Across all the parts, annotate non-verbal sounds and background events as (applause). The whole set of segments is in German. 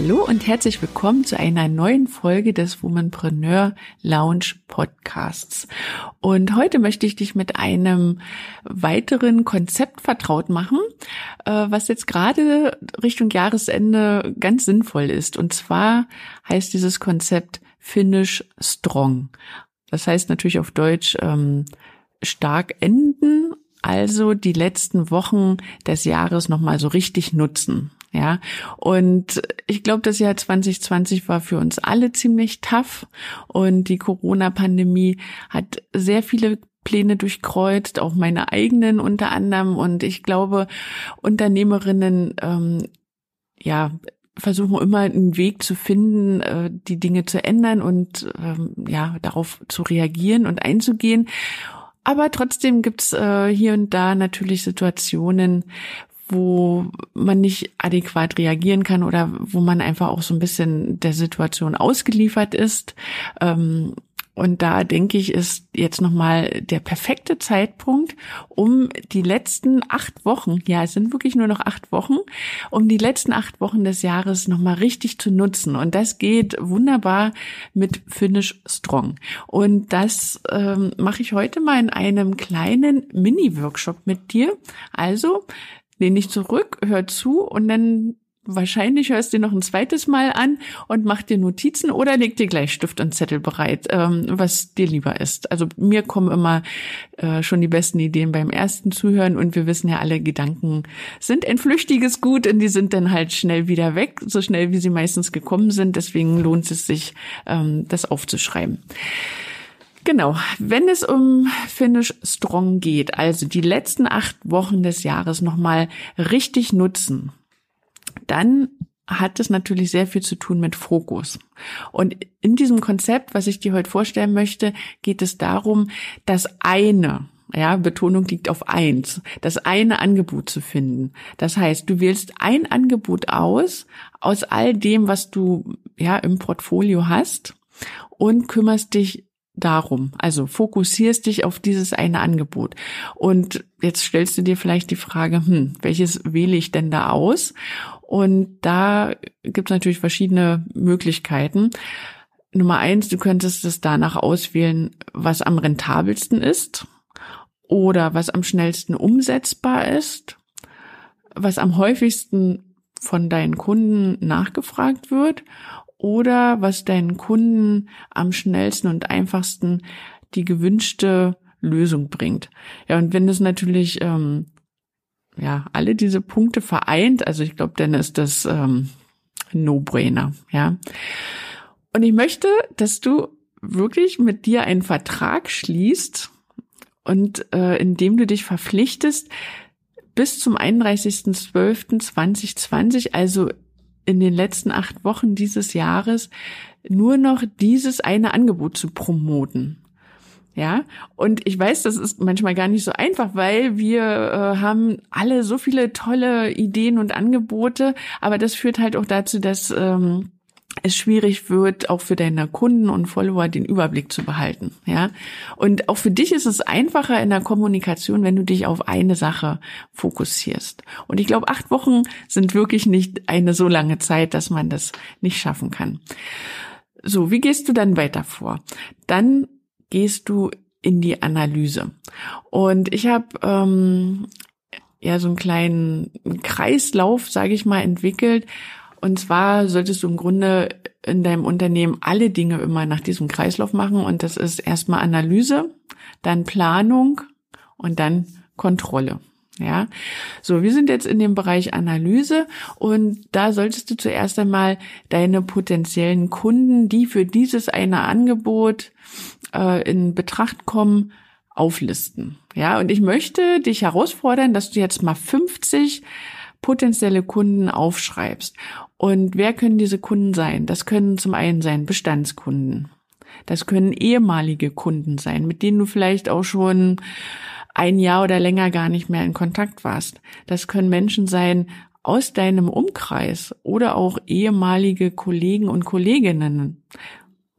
Hallo und herzlich willkommen zu einer neuen Folge des Womanpreneur Lounge Podcasts. Und heute möchte ich dich mit einem weiteren Konzept vertraut machen, äh, was jetzt gerade Richtung Jahresende ganz sinnvoll ist. Und zwar heißt dieses Konzept Finish Strong. Das heißt natürlich auf Deutsch ähm, stark enden, also die letzten Wochen des Jahres nochmal so richtig nutzen. Ja, und ich glaube, das Jahr 2020 war für uns alle ziemlich tough und die Corona-Pandemie hat sehr viele Pläne durchkreuzt, auch meine eigenen unter anderem. Und ich glaube, Unternehmerinnen, ähm, ja, versuchen immer einen Weg zu finden, äh, die Dinge zu ändern und ähm, ja, darauf zu reagieren und einzugehen. Aber trotzdem gibt's äh, hier und da natürlich Situationen, wo man nicht adäquat reagieren kann oder wo man einfach auch so ein bisschen der Situation ausgeliefert ist. Ähm, und da denke ich, ist jetzt nochmal der perfekte Zeitpunkt, um die letzten acht Wochen, ja, es sind wirklich nur noch acht Wochen, um die letzten acht Wochen des Jahres nochmal richtig zu nutzen. Und das geht wunderbar mit Finish Strong. Und das ähm, mache ich heute mal in einem kleinen Mini-Workshop mit dir. Also lehn dich zurück, hör zu und dann wahrscheinlich hörst du dir noch ein zweites Mal an und mach dir Notizen oder leg dir gleich Stift und Zettel bereit, ähm, was dir lieber ist. Also mir kommen immer äh, schon die besten Ideen beim ersten Zuhören und wir wissen ja alle, Gedanken sind ein flüchtiges Gut und die sind dann halt schnell wieder weg, so schnell wie sie meistens gekommen sind. Deswegen lohnt es sich, ähm, das aufzuschreiben. Genau, wenn es um Finish Strong geht, also die letzten acht Wochen des Jahres nochmal richtig nutzen, dann hat es natürlich sehr viel zu tun mit Fokus. Und in diesem Konzept, was ich dir heute vorstellen möchte, geht es darum, das eine, ja, Betonung liegt auf eins, das eine Angebot zu finden. Das heißt, du wählst ein Angebot aus, aus all dem, was du, ja, im Portfolio hast und kümmerst dich darum. Also fokussierst dich auf dieses eine Angebot. Und jetzt stellst du dir vielleicht die Frage, hm, welches wähle ich denn da aus? Und da gibt es natürlich verschiedene Möglichkeiten. Nummer eins, du könntest es danach auswählen, was am rentabelsten ist oder was am schnellsten umsetzbar ist, was am häufigsten von deinen Kunden nachgefragt wird oder was deinen Kunden am schnellsten und einfachsten die gewünschte Lösung bringt. Ja, und wenn es natürlich ähm, ja alle diese Punkte vereint, also ich glaube, dann ist das ähm, No-Brainer, ja. Und ich möchte, dass du wirklich mit dir einen Vertrag schließt und äh, indem du dich verpflichtest, bis zum 31.12.2020, also in den letzten acht Wochen dieses Jahres nur noch dieses eine Angebot zu promoten. Ja, und ich weiß, das ist manchmal gar nicht so einfach, weil wir äh, haben alle so viele tolle Ideen und Angebote, aber das führt halt auch dazu, dass ähm, es schwierig wird, auch für deine Kunden und Follower den Überblick zu behalten. Ja, und auch für dich ist es einfacher in der Kommunikation, wenn du dich auf eine Sache fokussierst. Und ich glaube, acht Wochen sind wirklich nicht eine so lange Zeit, dass man das nicht schaffen kann. So, wie gehst du dann weiter vor? Dann gehst du in die Analyse. Und ich habe ähm, ja so einen kleinen Kreislauf, sage ich mal, entwickelt, und zwar solltest du im Grunde in deinem Unternehmen alle Dinge immer nach diesem Kreislauf machen. Und das ist erstmal Analyse, dann Planung und dann Kontrolle. Ja, so, wir sind jetzt in dem Bereich Analyse und da solltest du zuerst einmal deine potenziellen Kunden, die für dieses eine Angebot äh, in Betracht kommen, auflisten. Ja, und ich möchte dich herausfordern, dass du jetzt mal 50 potenzielle Kunden aufschreibst. Und wer können diese Kunden sein? Das können zum einen sein Bestandskunden. Das können ehemalige Kunden sein, mit denen du vielleicht auch schon ein Jahr oder länger gar nicht mehr in Kontakt warst. Das können Menschen sein aus deinem Umkreis oder auch ehemalige Kollegen und Kolleginnen.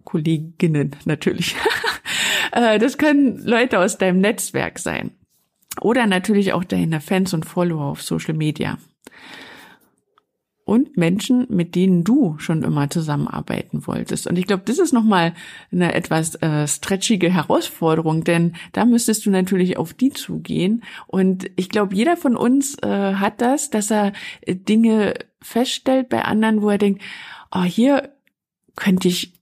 Kolleginnen natürlich. (laughs) Äh, das können Leute aus deinem Netzwerk sein. Oder natürlich auch deine Fans und Follower auf Social Media und Menschen, mit denen du schon immer zusammenarbeiten wolltest. Und ich glaube, das ist nochmal eine etwas äh, stretchige Herausforderung, denn da müsstest du natürlich auf die zugehen. Und ich glaube, jeder von uns äh, hat das, dass er äh, Dinge feststellt bei anderen, wo er denkt, oh, hier könnte ich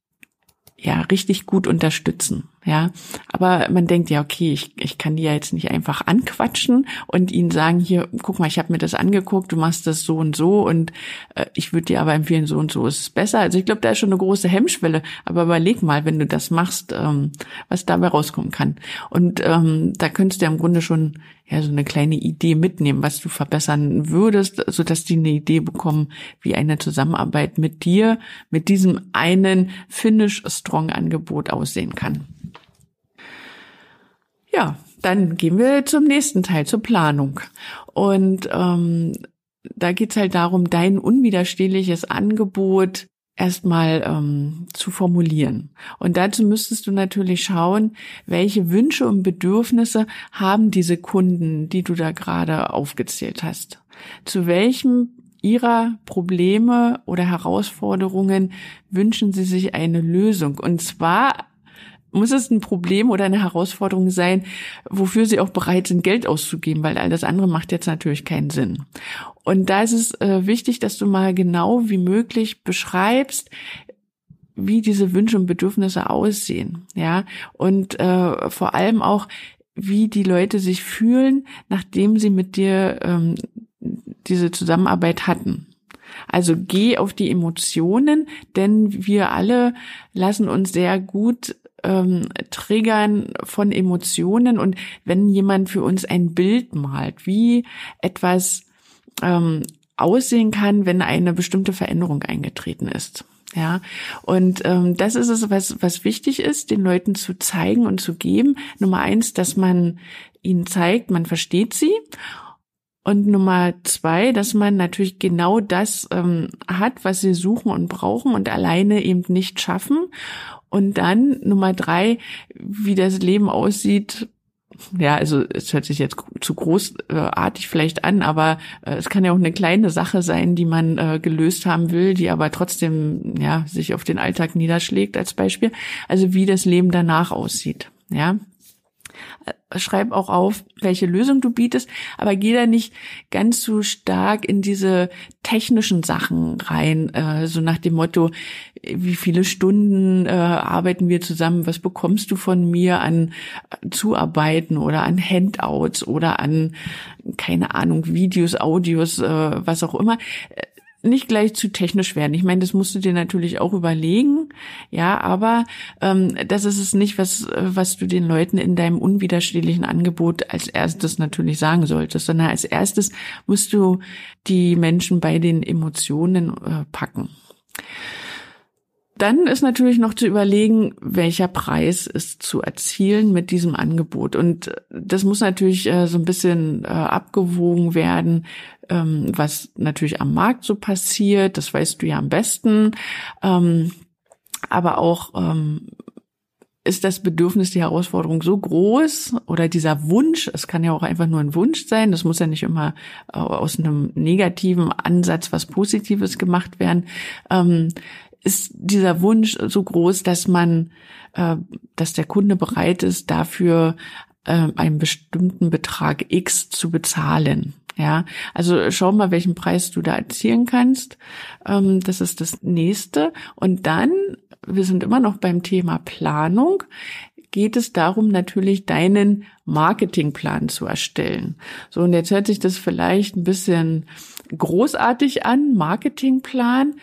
ja richtig gut unterstützen. Ja, aber man denkt ja, okay, ich, ich kann die ja jetzt nicht einfach anquatschen und ihnen sagen, hier, guck mal, ich habe mir das angeguckt, du machst das so und so und äh, ich würde dir aber empfehlen, so und so ist es besser. Also ich glaube, da ist schon eine große Hemmschwelle, aber überleg mal, wenn du das machst, ähm, was dabei rauskommen kann. Und ähm, da könntest du ja im Grunde schon ja so eine kleine Idee mitnehmen, was du verbessern würdest, so dass die eine Idee bekommen, wie eine Zusammenarbeit mit dir, mit diesem einen Finish Strong Angebot aussehen kann. Ja, dann gehen wir zum nächsten Teil, zur Planung. Und ähm, da geht's halt darum, dein unwiderstehliches Angebot erstmal ähm, zu formulieren. Und dazu müsstest du natürlich schauen, welche Wünsche und Bedürfnisse haben diese Kunden, die du da gerade aufgezählt hast. Zu welchem ihrer Probleme oder Herausforderungen wünschen sie sich eine Lösung. Und zwar muss es ein Problem oder eine Herausforderung sein, wofür sie auch bereit sind, Geld auszugeben, weil all das andere macht jetzt natürlich keinen Sinn. Und da ist es äh, wichtig, dass du mal genau wie möglich beschreibst, wie diese Wünsche und Bedürfnisse aussehen, ja, und äh, vor allem auch, wie die Leute sich fühlen, nachdem sie mit dir ähm, diese Zusammenarbeit hatten. Also geh auf die Emotionen, denn wir alle lassen uns sehr gut ähm, Triggern von Emotionen und wenn jemand für uns ein Bild malt, wie etwas ähm, aussehen kann, wenn eine bestimmte Veränderung eingetreten ist. Ja, und ähm, das ist es, was, was wichtig ist, den Leuten zu zeigen und zu geben. Nummer eins, dass man ihnen zeigt, man versteht sie. Und Nummer zwei, dass man natürlich genau das ähm, hat, was sie suchen und brauchen und alleine eben nicht schaffen. Und dann Nummer drei, wie das Leben aussieht. Ja, also es hört sich jetzt zu großartig vielleicht an, aber äh, es kann ja auch eine kleine Sache sein, die man äh, gelöst haben will, die aber trotzdem ja sich auf den Alltag niederschlägt als Beispiel. Also wie das Leben danach aussieht. Ja, schreib auch auf, welche Lösung du bietest, aber geh da nicht ganz so stark in diese technischen Sachen rein, äh, so nach dem Motto, wie viele Stunden äh, arbeiten wir zusammen, was bekommst du von mir an Zuarbeiten oder an Handouts oder an, keine Ahnung, Videos, Audios, äh, was auch immer nicht gleich zu technisch werden. Ich meine, das musst du dir natürlich auch überlegen, ja, aber ähm, das ist es nicht, was, was du den Leuten in deinem unwiderstehlichen Angebot als erstes natürlich sagen solltest, sondern als erstes musst du die Menschen bei den Emotionen äh, packen. Dann ist natürlich noch zu überlegen, welcher Preis ist zu erzielen mit diesem Angebot. Und das muss natürlich äh, so ein bisschen äh, abgewogen werden, ähm, was natürlich am Markt so passiert. Das weißt du ja am besten. Ähm, aber auch ähm, ist das Bedürfnis, die Herausforderung so groß oder dieser Wunsch, es kann ja auch einfach nur ein Wunsch sein, das muss ja nicht immer äh, aus einem negativen Ansatz was Positives gemacht werden, ist dieser Wunsch so groß, dass man, äh, dass der Kunde bereit ist, dafür äh, einen bestimmten Betrag X zu bezahlen. Ja, also schau mal, welchen Preis du da erzielen kannst. Ähm, das ist das nächste. Und dann, wir sind immer noch beim Thema Planung geht es darum, natürlich deinen Marketingplan zu erstellen. So, und jetzt hört sich das vielleicht ein bisschen großartig an, Marketingplan.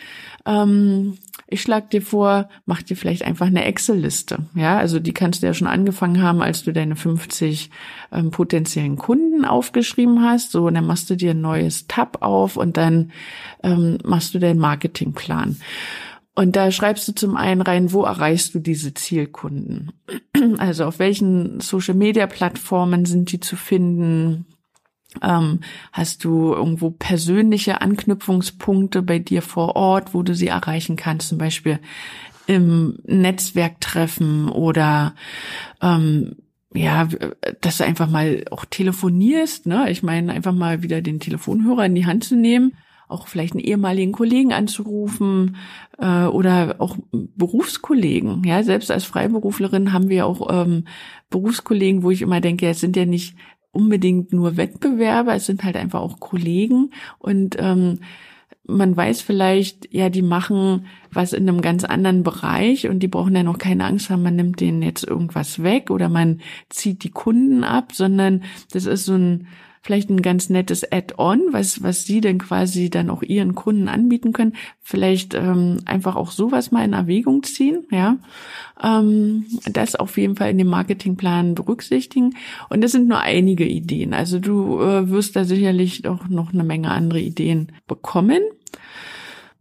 Ähm, ich schlage dir vor, mach dir vielleicht einfach eine Excel-Liste. Ja, also die kannst du ja schon angefangen haben, als du deine 50 ähm, potenziellen Kunden aufgeschrieben hast. So, und dann machst du dir ein neues Tab auf und dann ähm, machst du deinen Marketingplan. Und da schreibst du zum einen rein, wo erreichst du diese Zielkunden? Also auf welchen Social-Media-Plattformen sind die zu finden? Ähm, hast du irgendwo persönliche Anknüpfungspunkte bei dir vor Ort, wo du sie erreichen kannst, zum Beispiel im Netzwerktreffen oder ähm, ja, dass du einfach mal auch telefonierst, ne? Ich meine, einfach mal wieder den Telefonhörer in die Hand zu nehmen auch vielleicht einen ehemaligen Kollegen anzurufen äh, oder auch Berufskollegen. Ja, selbst als Freiberuflerin haben wir auch ähm, Berufskollegen, wo ich immer denke, es sind ja nicht unbedingt nur Wettbewerber, es sind halt einfach auch Kollegen und ähm, man weiß vielleicht, ja, die machen was in einem ganz anderen Bereich und die brauchen ja noch keine Angst haben, man nimmt denen jetzt irgendwas weg oder man zieht die Kunden ab, sondern das ist so ein vielleicht ein ganz nettes Add-on, was, was Sie denn quasi dann auch Ihren Kunden anbieten können. Vielleicht ähm, einfach auch sowas mal in Erwägung ziehen, ja. Ähm, das auf jeden Fall in dem Marketingplan berücksichtigen. Und das sind nur einige Ideen. Also du äh, wirst da sicherlich auch noch eine Menge andere Ideen bekommen.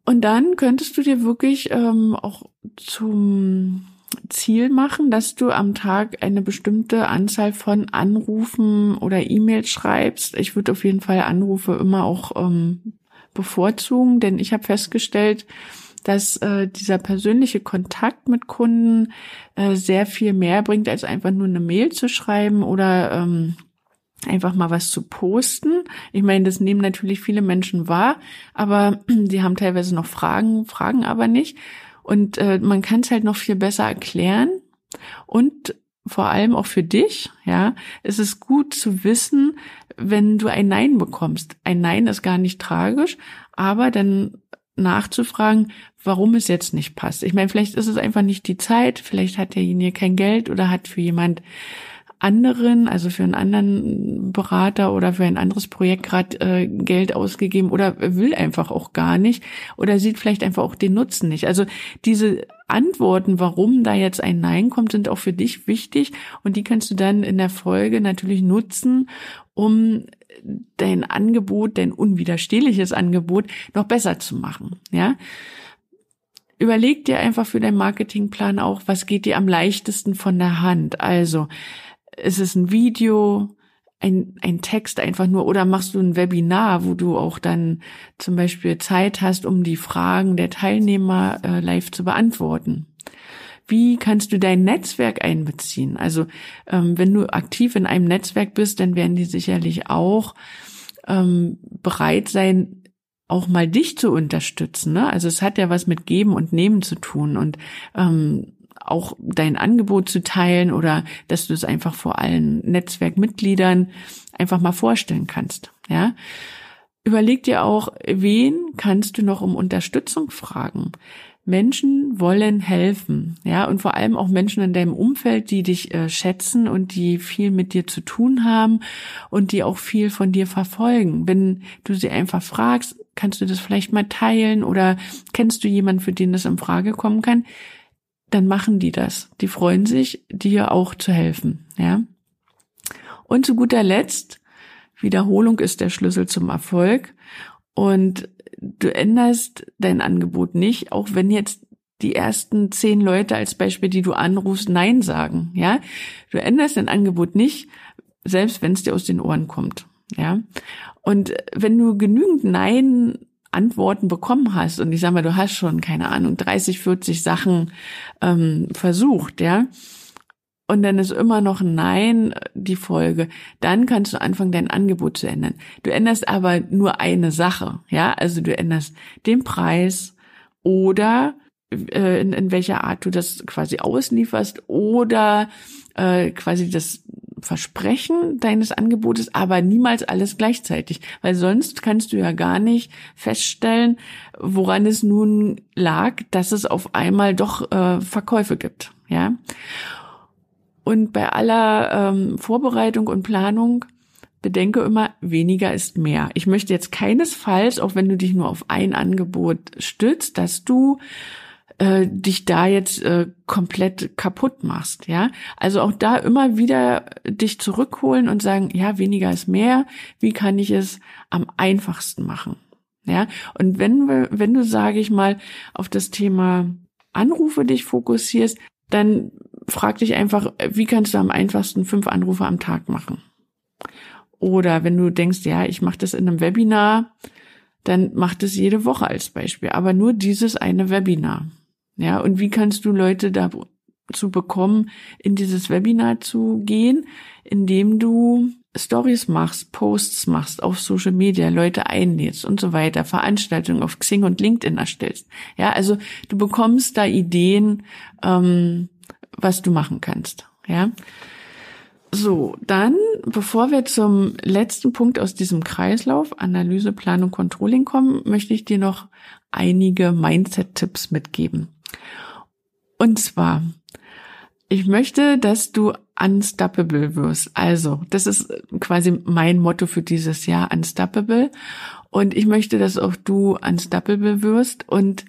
Und dann könntest du dir wirklich ähm, auch zum Ziel machen, dass du am Tag eine bestimmte Anzahl von Anrufen oder E-Mails schreibst. Ich würde auf jeden Fall Anrufe immer auch ähm, bevorzugen, denn ich habe festgestellt, dass äh, dieser persönliche Kontakt mit Kunden äh, sehr viel mehr bringt, als einfach nur eine Mail zu schreiben oder ähm, einfach mal was zu posten. Ich meine, das nehmen natürlich viele Menschen wahr, aber (clears throat) die haben teilweise noch Fragen, fragen aber nicht. Und äh, man kann es halt noch viel besser erklären und vor allem auch für dich, ja, es ist gut zu wissen, wenn du ein Nein bekommst. Ein Nein ist gar nicht tragisch, aber dann nachzufragen, warum es jetzt nicht passt. Ich meine, vielleicht ist es einfach nicht die Zeit, vielleicht hat derjenige kein Geld oder hat für jemand anderen, also für einen anderen Berater oder für ein anderes Projekt gerade äh, Geld ausgegeben oder will einfach auch gar nicht oder sieht vielleicht einfach auch den Nutzen nicht. Also diese Antworten, warum da jetzt ein Nein kommt, sind auch für dich wichtig und die kannst du dann in der Folge natürlich nutzen, um dein Angebot, dein unwiderstehliches Angebot noch besser zu machen, ja. Überleg dir einfach für deinen Marketingplan auch, was geht dir am leichtesten von der Hand. Also, ist es ein Video, ein, ein Text einfach nur oder machst du ein Webinar, wo du auch dann zum Beispiel Zeit hast, um die Fragen der Teilnehmer äh, live zu beantworten? Wie kannst du dein Netzwerk einbeziehen? Also ähm, wenn du aktiv in einem Netzwerk bist, dann werden die sicherlich auch ähm, bereit sein, auch mal dich zu unterstützen. Ne? Also es hat ja was mit Geben und Nehmen zu tun. Und ähm, auch dein Angebot zu teilen oder dass du es einfach vor allen Netzwerkmitgliedern einfach mal vorstellen kannst. Ja. Überleg dir auch, wen kannst du noch um Unterstützung fragen? Menschen wollen helfen, ja, und vor allem auch Menschen in deinem Umfeld, die dich äh, schätzen und die viel mit dir zu tun haben und die auch viel von dir verfolgen. Wenn du sie einfach fragst, kannst du das vielleicht mal teilen oder kennst du jemanden, für den das in Frage kommen kann? Dann machen die das. Die freuen sich, dir auch zu helfen, ja. Und zu guter Letzt, Wiederholung ist der Schlüssel zum Erfolg und du änderst dein Angebot nicht, auch wenn jetzt die ersten zehn Leute als Beispiel, die du anrufst, Nein sagen, ja. Du änderst dein Angebot nicht, selbst wenn es dir aus den Ohren kommt, ja. Und wenn du genügend Nein Antworten bekommen hast. Und ich sag mal, du hast schon, keine Ahnung, 30, 40 Sachen ähm, versucht, ja, und dann ist immer noch Nein die Folge, dann kannst du anfangen, dein Angebot zu ändern. Du änderst aber nur eine Sache, ja, also du änderst den Preis oder äh, in, in welcher Art du das quasi auslieferst oder äh, quasi das Versprechen deines Angebotes, aber niemals alles gleichzeitig, weil sonst kannst du ja gar nicht feststellen, woran es nun lag, dass es auf einmal doch äh, Verkäufe gibt, ja. Und bei aller ähm, Vorbereitung und Planung bedenke immer, weniger ist mehr. Ich möchte jetzt keinesfalls, auch wenn du dich nur auf ein Angebot stützt, dass du äh, dich da jetzt äh, komplett kaputt machst, ja. Also auch da immer wieder dich zurückholen und sagen, ja, weniger ist mehr. Wie kann ich es am einfachsten machen? Ja. Und wenn wenn du, sage ich mal, auf das Thema Anrufe dich fokussierst, dann frag dich einfach, wie kannst du am einfachsten fünf Anrufe am Tag machen? Oder wenn du denkst, ja, ich mache das in einem Webinar, dann mach das jede Woche als Beispiel, aber nur dieses eine Webinar. Ja, und wie kannst du Leute dazu bekommen, in dieses Webinar zu gehen, indem du Stories machst, Posts machst auf Social Media, Leute einlädst und so weiter, Veranstaltungen auf Xing und LinkedIn erstellst. Ja, also du bekommst da Ideen, ähm, was du machen kannst. Ja. So, dann, bevor wir zum letzten Punkt aus diesem Kreislauf, Analyse, Planung, Controlling kommen, möchte ich dir noch einige Mindset-Tipps mitgeben. Und zwar, ich möchte, dass du unstoppable wirst. Also, das ist quasi mein Motto für dieses Jahr, unstoppable. Und ich möchte, dass auch du unstoppable wirst und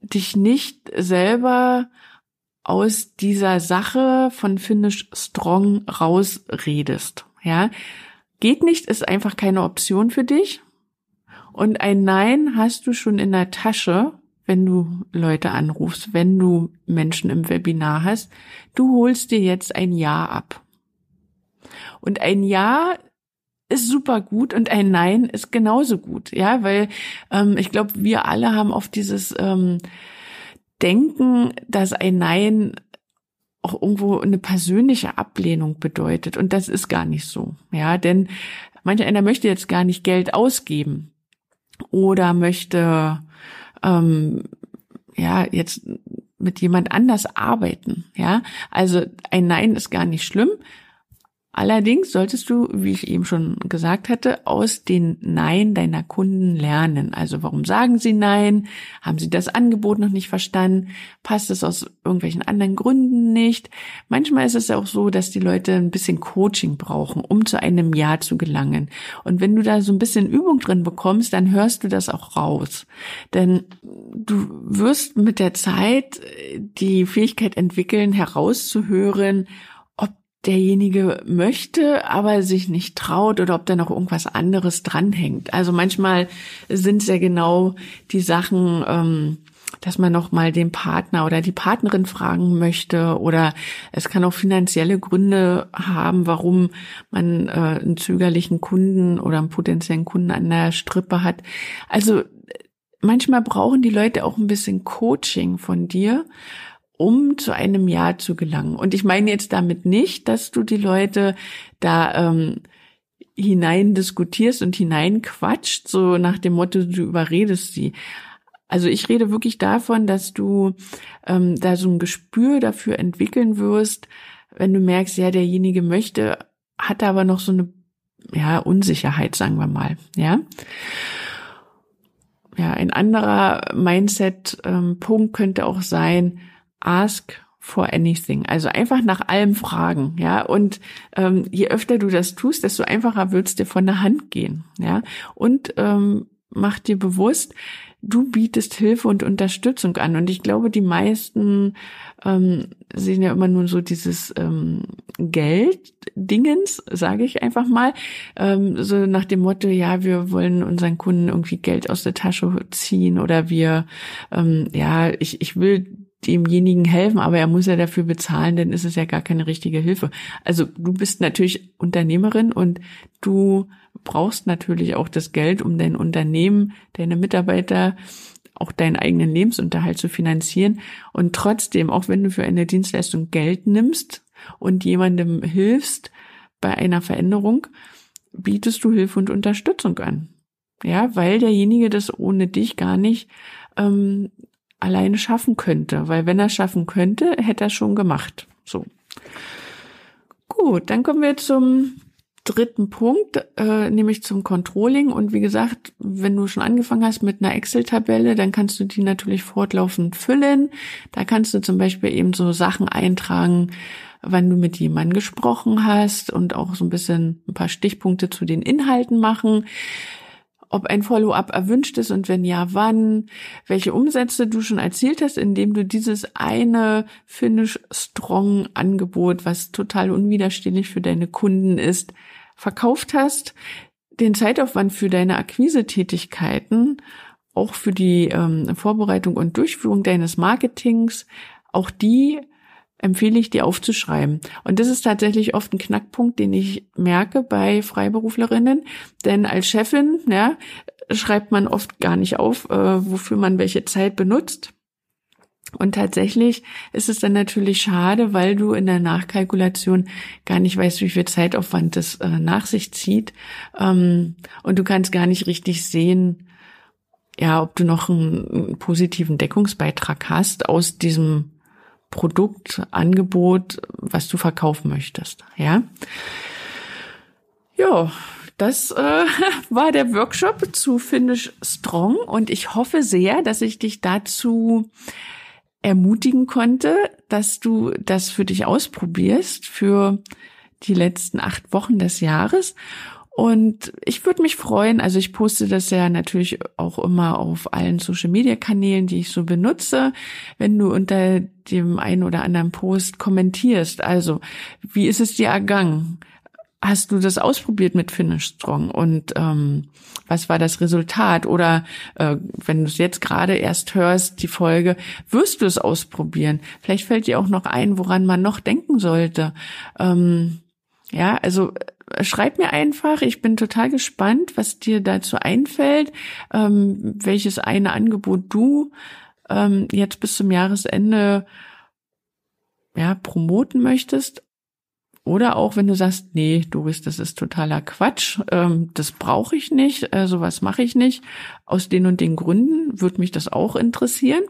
dich nicht selber aus dieser Sache von Finish Strong rausredest. Ja, geht nicht, ist einfach keine Option für dich. Und ein Nein hast du schon in der Tasche, wenn du Leute anrufst, wenn du Menschen im Webinar hast. Du holst dir jetzt ein Ja ab. Und ein Ja ist super gut und ein Nein ist genauso gut, ja, weil ähm, ich glaube, wir alle haben oft dieses ähm, Denken, dass ein Nein auch irgendwo eine persönliche Ablehnung bedeutet und das ist gar nicht so, ja, denn manch einer möchte jetzt gar nicht Geld ausgeben oder möchte ähm, ja jetzt mit jemand anders arbeiten. Ja, also ein Nein ist gar nicht schlimm. Allerdings solltest du, wie ich eben schon gesagt hatte, aus den Nein deiner Kunden lernen. Also warum sagen sie Nein? Haben sie das Angebot noch nicht verstanden? Passt es aus irgendwelchen anderen Gründen nicht? Manchmal ist es auch so, dass die Leute ein bisschen Coaching brauchen, um zu einem Ja zu gelangen. Und wenn du da so ein bisschen Übung drin bekommst, dann hörst du das auch raus. Denn du wirst mit der Zeit die Fähigkeit entwickeln, herauszuhören, derjenige möchte, aber sich nicht traut oder ob da noch irgendwas anderes dranhängt. Also manchmal sind es ja genau die Sachen, ähm, dass man noch mal den Partner oder die Partnerin fragen möchte oder es kann auch finanzielle Gründe haben, warum man äh, einen zögerlichen Kunden oder einen potenziellen Kunden an der Strippe hat. Also manchmal brauchen die Leute auch ein bisschen Coaching von dir um zu einem Ja zu gelangen. Und ich meine jetzt damit nicht, dass du die Leute da ähm, hinein diskutierst und hineinquatscht, so nach dem Motto, du überredest sie. Also ich rede wirklich davon, dass du ähm, da so ein Gespür dafür entwickeln wirst, wenn du merkst, ja, derjenige möchte, hat aber noch so eine ja, Unsicherheit, sagen wir mal, ja. Ja, ein anderer Mindset-Punkt ähm, könnte auch sein, ask for anything. Also einfach nach allem fragen, ja. Und ähm, je öfter du das tust, desto einfacher wird's dir von der Hand gehen, ja. Und ähm, mach dir bewusst, du bietest Hilfe und Unterstützung an. Und ich glaube, die meisten ähm, sehen ja immer nur so dieses ähm, Geld-Dingens, sage ich einfach mal, ähm, so nach dem Motto, ja, wir wollen unseren Kunden irgendwie Geld aus der Tasche ziehen oder wir, ähm, ja, ich, ich will demjenigen helfen, aber er muss ja dafür bezahlen, dann ist es ja gar keine richtige Hilfe. Also du bist natürlich Unternehmerin und du brauchst natürlich auch das Geld, um dein Unternehmen, deine Mitarbeiter, auch deinen eigenen Lebensunterhalt zu finanzieren. Und trotzdem, auch wenn du für eine Dienstleistung Geld nimmst und jemandem hilfst bei einer Veränderung, bietest du Hilfe und Unterstützung an. Ja, weil derjenige das ohne dich gar nicht ähm, alleine schaffen könnte, weil wenn er schaffen könnte, hätte er schon gemacht. So. Gut, dann kommen wir zum dritten Punkt, äh, nämlich zum Controlling. Und wie gesagt, wenn du schon angefangen hast mit einer Excel-Tabelle, dann kannst du die natürlich fortlaufend füllen. Da kannst du zum Beispiel eben so Sachen eintragen, wann du mit jemandem gesprochen hast und auch so ein bisschen ein paar Stichpunkte zu den Inhalten machen. Ob ein Follow-up erwünscht ist und wenn ja, wann, welche Umsätze du schon erzielt hast, indem du dieses eine Finish Strong Angebot, was total unwiderstehlich für deine Kunden ist, verkauft hast, den Zeitaufwand für deine Akquise-Tätigkeiten, auch für die ähm, Vorbereitung und Durchführung deines Marketings, auch die empfehle ich dir aufzuschreiben. Und das ist tatsächlich oft ein Knackpunkt, den ich merke bei Freiberuflerinnen. Denn als Chefin ja, schreibt man oft gar nicht auf, äh, wofür man welche Zeit benutzt. Und tatsächlich ist es dann natürlich schade, weil du in der Nachkalkulation gar nicht weißt, wie viel Zeitaufwand das äh, nach sich zieht. Ähm, und du kannst gar nicht richtig sehen, ja, ob du noch einen, einen positiven Deckungsbeitrag hast aus diesem Produkt, Angebot, was du verkaufen möchtest. Ja. Ja, das äh, (laughs) war der Workshop zu Finish Strong und ich hoffe sehr, dass ich dich dazu ermutigen konnte, dass du das für dich ausprobierst für die letzten acht Wochen des Jahres und ich würde mich freuen, also ich poste das ja natürlich auch immer auf allen Social-Media-Kanälen, die ich so benutze, wenn du unter dem einen oder anderen Post kommentierst. Also, wie ist es dir ergangen? Hast du das ausprobiert mit Finish Strong und ähm, was war das Resultat? Oder äh, wenn du es jetzt gerade erst hörst, die Folge, wirst du es ausprobieren? Vielleicht fällt dir auch noch ein, woran man noch denken sollte. Ähm, ja, also schreib mir einfach. Ich bin total gespannt, was dir dazu einfällt, ähm, welches eine Angebot du ähm, jetzt bis zum Jahresende ja promoten möchtest. Oder auch wenn du sagst, nee, Doris, das ist totaler Quatsch, ähm, das brauche ich nicht, äh, sowas mache ich nicht. Aus den und den Gründen würde mich das auch interessieren.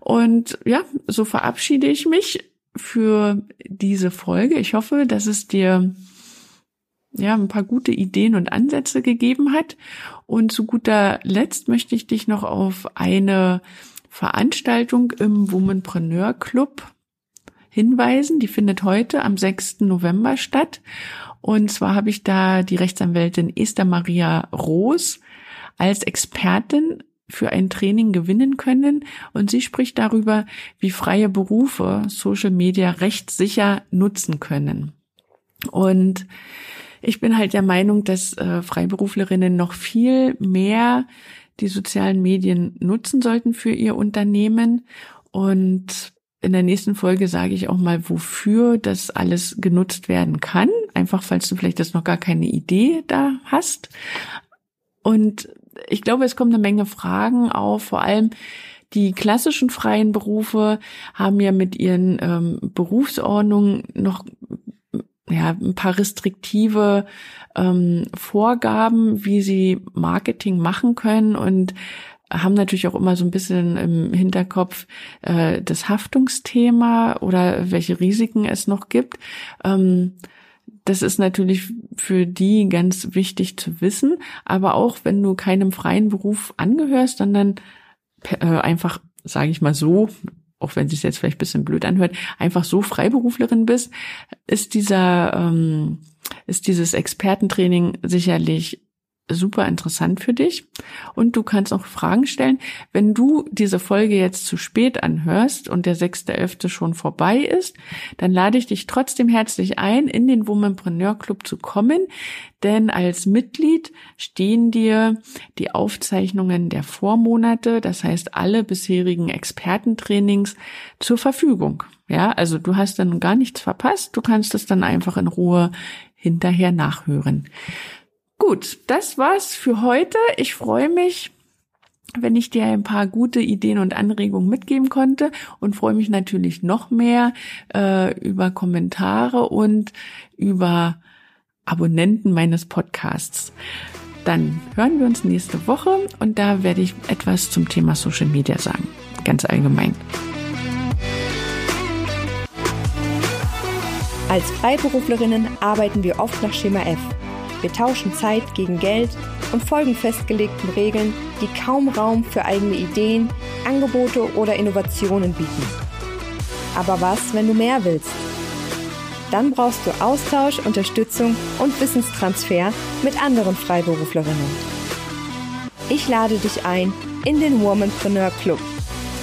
Und ja, so verabschiede ich mich für diese Folge. Ich hoffe, dass es dir ja, ein paar gute Ideen und Ansätze gegeben hat. Und zu guter Letzt möchte ich dich noch auf eine Veranstaltung im Womanpreneur Club hinweisen. Die findet heute am 6. November statt. Und zwar habe ich da die Rechtsanwältin Esther Maria Roos als Expertin für ein Training gewinnen können. Und sie spricht darüber, wie freie Berufe Social Media rechtssicher nutzen können. Und ich bin halt der Meinung, dass äh, Freiberuflerinnen noch viel mehr die sozialen Medien nutzen sollten für ihr Unternehmen. Und in der nächsten Folge sage ich auch mal, wofür das alles genutzt werden kann. Einfach, falls du vielleicht das noch gar keine Idee da hast. Und ich glaube, es kommen eine Menge Fragen auf, vor allem die klassischen freien Berufe haben ja mit ihren ähm, Berufsordnungen noch ja, ein paar restriktive ähm, Vorgaben, wie sie Marketing machen können und haben natürlich auch immer so ein bisschen im Hinterkopf äh, das Haftungsthema oder welche Risiken es noch gibt. Ähm, das ist natürlich für die ganz wichtig zu wissen, aber auch wenn du keinem freien Beruf angehörst, sondern äh, einfach, sage ich mal so, auch wenn es jetzt vielleicht ein bisschen blöd anhört, einfach so Freiberuflerin bist, ist dieser, ähm, ist dieses Expertentraining sicherlich super interessant für dich und du kannst auch Fragen stellen. Wenn du diese Folge jetzt zu spät anhörst und der 6.11. schon vorbei ist, dann lade ich dich trotzdem herzlich ein, in den Womanpreneur Club zu kommen, denn als Mitglied stehen dir die Aufzeichnungen der Vormonate, das heißt alle bisherigen Expertentrainings zur Verfügung. Ja, also du hast dann gar nichts verpasst, du kannst es dann einfach in Ruhe hinterher nachhören. Gut, das war's für heute. Ich freue mich, wenn ich dir ein paar gute Ideen und Anregungen mitgeben konnte und freue mich natürlich noch mehr äh, über Kommentare und über Abonnenten meines Podcasts. Dann hören wir uns nächste Woche und da werde ich etwas zum Thema Social Media sagen, ganz allgemein. Als Freiberuflerinnen arbeiten wir oft nach Schema F wir tauschen Zeit gegen Geld und folgen festgelegten Regeln, die kaum Raum für eigene Ideen, Angebote oder Innovationen bieten. Aber was, wenn du mehr willst? Dann brauchst du Austausch, Unterstützung und Wissenstransfer mit anderen Freiberuflerinnen. Ich lade dich ein in den Womanpreneur Club.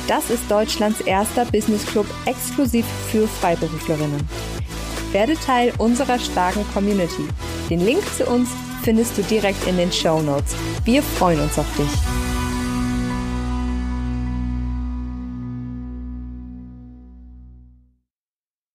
Das ist Deutschlands erster Business Club exklusiv für Freiberuflerinnen. Werde Teil unserer starken Community. Den Link zu uns findest du direkt in den Show Notes. Wir freuen uns auf dich.